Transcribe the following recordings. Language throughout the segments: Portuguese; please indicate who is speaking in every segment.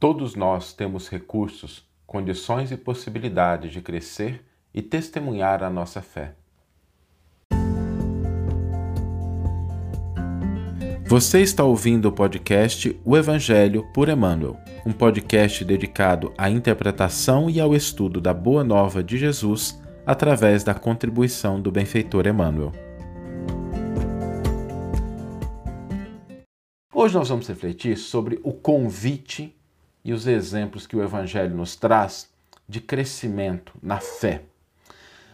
Speaker 1: Todos nós temos recursos, condições e possibilidades de crescer e testemunhar a nossa fé. Você está ouvindo o podcast O Evangelho por Emmanuel, um podcast dedicado à interpretação e ao estudo da Boa Nova de Jesus através da contribuição do benfeitor Emmanuel. Hoje nós vamos refletir sobre o convite e os exemplos que o Evangelho nos traz de crescimento na fé.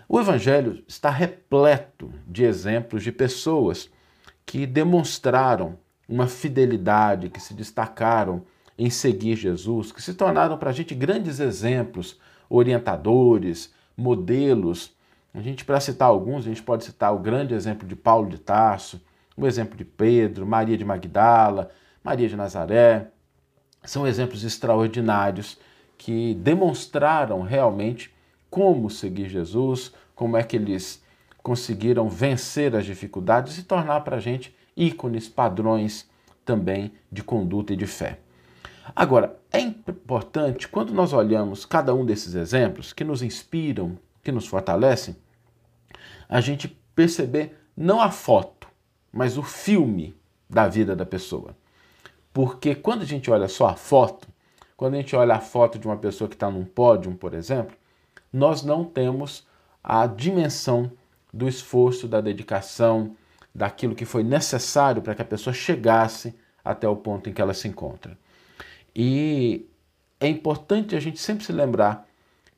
Speaker 1: O Evangelho está repleto de exemplos de pessoas que demonstraram uma fidelidade, que se destacaram em seguir Jesus, que se tornaram para a gente grandes exemplos, orientadores, modelos. A gente, para citar alguns, a gente pode citar o grande exemplo de Paulo de Tarso, o exemplo de Pedro, Maria de Magdala, Maria de Nazaré, são exemplos extraordinários que demonstraram realmente como seguir Jesus, como é que eles conseguiram vencer as dificuldades e tornar para a gente ícones, padrões também de conduta e de fé. Agora, é importante, quando nós olhamos cada um desses exemplos que nos inspiram, que nos fortalecem, a gente perceber não a foto, mas o filme da vida da pessoa. Porque quando a gente olha só a foto, quando a gente olha a foto de uma pessoa que está num pódio, por exemplo, nós não temos a dimensão do esforço, da dedicação, daquilo que foi necessário para que a pessoa chegasse até o ponto em que ela se encontra. E é importante a gente sempre se lembrar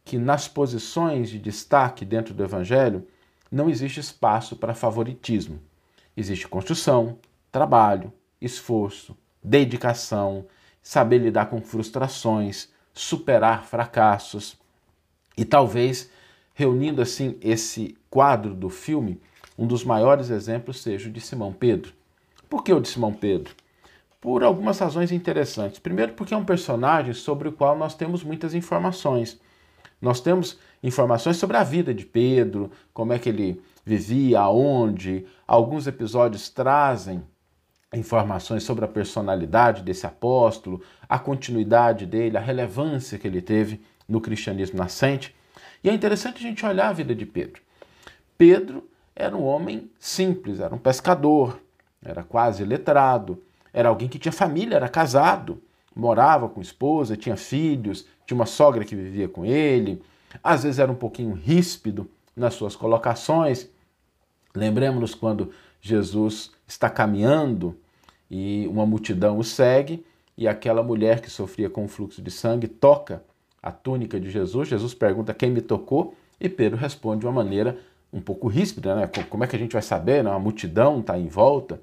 Speaker 1: que nas posições de destaque dentro do Evangelho não existe espaço para favoritismo. Existe construção, trabalho, esforço, dedicação, saber lidar com frustrações, superar fracassos. E talvez, reunindo assim esse quadro do filme, um dos maiores exemplos seja o de Simão Pedro. Por que o de Simão Pedro? Por algumas razões interessantes. Primeiro, porque é um personagem sobre o qual nós temos muitas informações. Nós temos informações sobre a vida de Pedro, como é que ele vivia, aonde. Alguns episódios trazem informações sobre a personalidade desse apóstolo, a continuidade dele, a relevância que ele teve no cristianismo nascente. E é interessante a gente olhar a vida de Pedro. Pedro era um homem simples, era um pescador, era quase letrado, era alguém que tinha família, era casado, morava com esposa, tinha filhos, tinha uma sogra que vivia com ele, às vezes era um pouquinho ríspido nas suas colocações. Lembremos-nos quando Jesus está caminhando e uma multidão o segue e aquela mulher que sofria com fluxo de sangue toca a túnica de Jesus. Jesus pergunta quem me tocou e Pedro responde de uma maneira um pouco ríspida, né? Como é que a gente vai saber? Né? A multidão está em volta.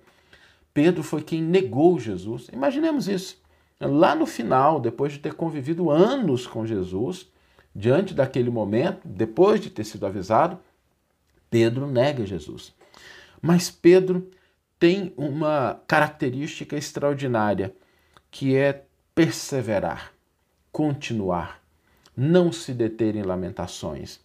Speaker 1: Pedro foi quem negou Jesus. Imaginemos isso. Lá no final, depois de ter convivido anos com Jesus, diante daquele momento, depois de ter sido avisado, Pedro nega Jesus. Mas Pedro tem uma característica extraordinária, que é perseverar, continuar, não se deter em lamentações.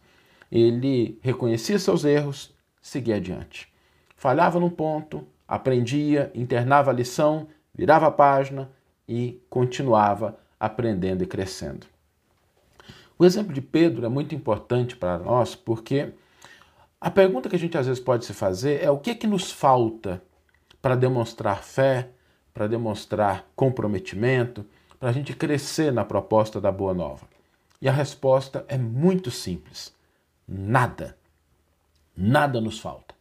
Speaker 1: Ele reconhecia seus erros, seguia adiante. Falhava num ponto, aprendia, internava a lição, virava a página e continuava aprendendo e crescendo. O exemplo de Pedro é muito importante para nós porque a pergunta que a gente às vezes pode se fazer é o que é que nos falta para demonstrar fé, para demonstrar comprometimento, para a gente crescer na proposta da Boa Nova? E a resposta é muito simples: nada. Nada nos falta.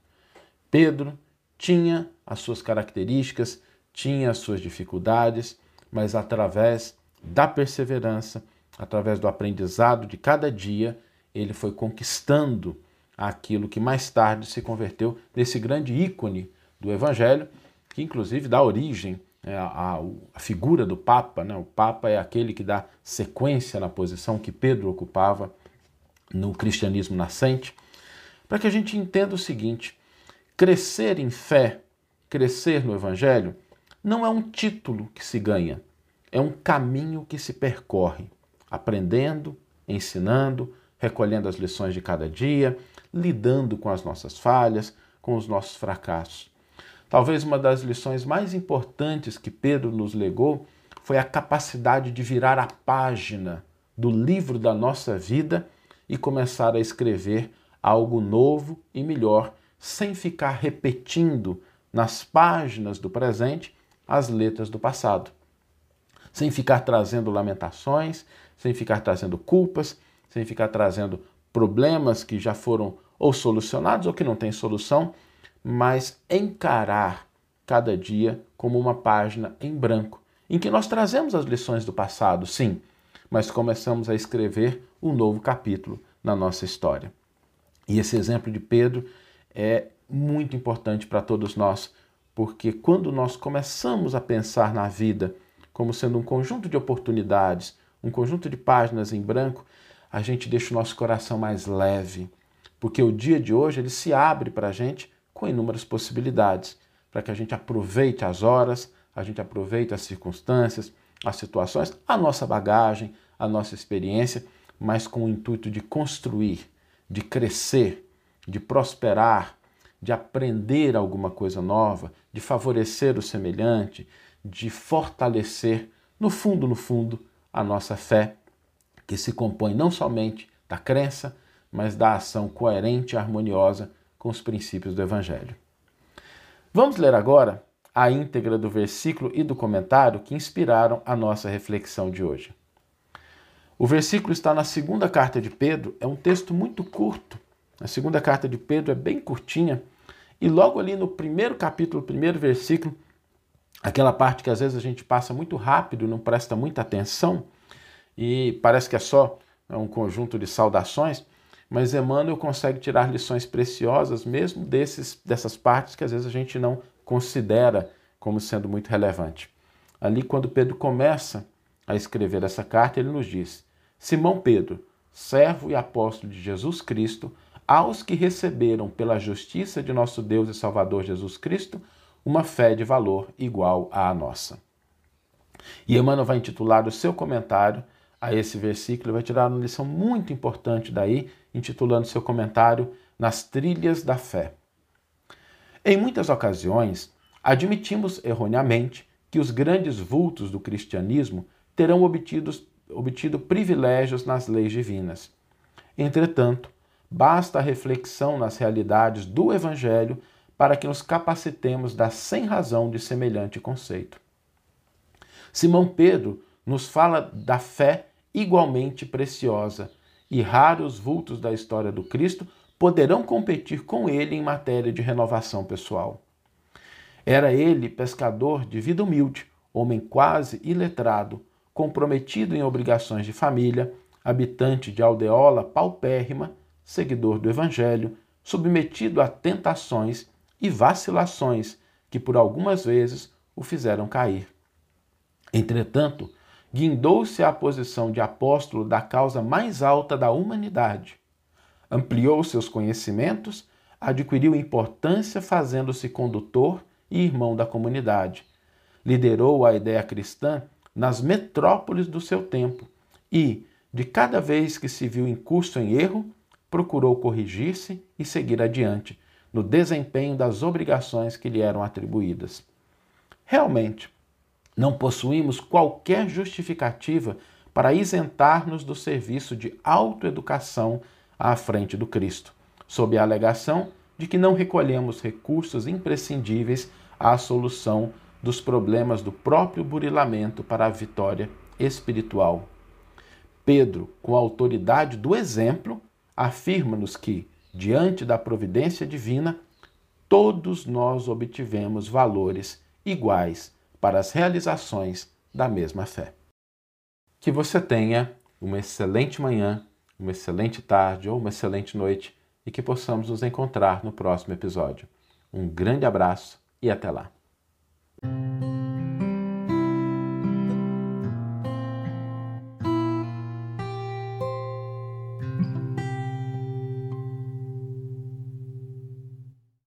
Speaker 1: Pedro tinha as suas características, tinha as suas dificuldades, mas através da perseverança, através do aprendizado de cada dia, ele foi conquistando aquilo que mais tarde se converteu nesse grande ícone do Evangelho, que inclusive dá origem né, à, à figura do Papa. Né? O Papa é aquele que dá sequência na posição que Pedro ocupava no cristianismo nascente, para que a gente entenda o seguinte: crescer em fé, crescer no Evangelho, não é um título que se ganha, é um caminho que se percorre, aprendendo, ensinando, recolhendo as lições de cada dia, lidando com as nossas falhas, com os nossos fracassos. Talvez uma das lições mais importantes que Pedro nos legou foi a capacidade de virar a página do livro da nossa vida e começar a escrever algo novo e melhor, sem ficar repetindo nas páginas do presente as letras do passado. Sem ficar trazendo lamentações, sem ficar trazendo culpas, sem ficar trazendo problemas que já foram ou solucionados ou que não têm solução, mas encarar cada dia como uma página em branco, em que nós trazemos as lições do passado, sim, mas começamos a escrever um novo capítulo na nossa história. E esse exemplo de Pedro é muito importante para todos nós, porque quando nós começamos a pensar na vida como sendo um conjunto de oportunidades, um conjunto de páginas em branco, a gente deixa o nosso coração mais leve, porque o dia de hoje ele se abre para a gente com inúmeras possibilidades, para que a gente aproveite as horas, a gente aproveite as circunstâncias, as situações, a nossa bagagem, a nossa experiência, mas com o intuito de construir, de crescer, de prosperar, de aprender alguma coisa nova, de favorecer o semelhante, de fortalecer, no fundo, no fundo, a nossa fé, que se compõe não somente da crença, mas da ação coerente e harmoniosa com os princípios do Evangelho. Vamos ler agora a íntegra do versículo e do comentário que inspiraram a nossa reflexão de hoje. O versículo está na segunda carta de Pedro, é um texto muito curto. A segunda carta de Pedro é bem curtinha, e logo ali no primeiro capítulo, primeiro versículo, aquela parte que às vezes a gente passa muito rápido, não presta muita atenção, e parece que é só um conjunto de saudações, mas Emmanuel consegue tirar lições preciosas mesmo desses, dessas partes que às vezes a gente não considera como sendo muito relevante. Ali, quando Pedro começa a escrever essa carta, ele nos diz: Simão Pedro, servo e apóstolo de Jesus Cristo, aos que receberam pela justiça de nosso Deus e Salvador Jesus Cristo uma fé de valor igual à nossa. E Emmanuel vai intitular o seu comentário a esse versículo, vai tirar uma lição muito importante daí, intitulando seu comentário Nas Trilhas da Fé. Em muitas ocasiões, admitimos erroneamente que os grandes vultos do cristianismo terão obtido, obtido privilégios nas leis divinas. Entretanto, basta a reflexão nas realidades do Evangelho para que nos capacitemos da sem razão de semelhante conceito. Simão Pedro nos fala da fé igualmente preciosa, e raros vultos da história do Cristo poderão competir com ele em matéria de renovação pessoal. Era ele pescador de vida humilde, homem quase iletrado, comprometido em obrigações de família, habitante de aldeola paupérrima, seguidor do Evangelho, submetido a tentações e vacilações que por algumas vezes o fizeram cair. Entretanto, guindou-se à posição de apóstolo da causa mais alta da humanidade. Ampliou seus conhecimentos, adquiriu importância fazendo-se condutor e irmão da comunidade. Liderou a ideia cristã nas metrópoles do seu tempo e, de cada vez que se viu em curso em erro, procurou corrigir-se e seguir adiante no desempenho das obrigações que lhe eram atribuídas. Realmente, não possuímos qualquer justificativa para isentar-nos do serviço de autoeducação à frente do Cristo, sob a alegação de que não recolhemos recursos imprescindíveis à solução dos problemas do próprio burilamento para a vitória espiritual. Pedro, com a autoridade do exemplo, afirma-nos que, diante da providência divina, todos nós obtivemos valores iguais para as realizações da mesma fé. Que você tenha uma excelente manhã, uma excelente tarde ou uma excelente noite e que possamos nos encontrar no próximo episódio. Um grande abraço e até lá!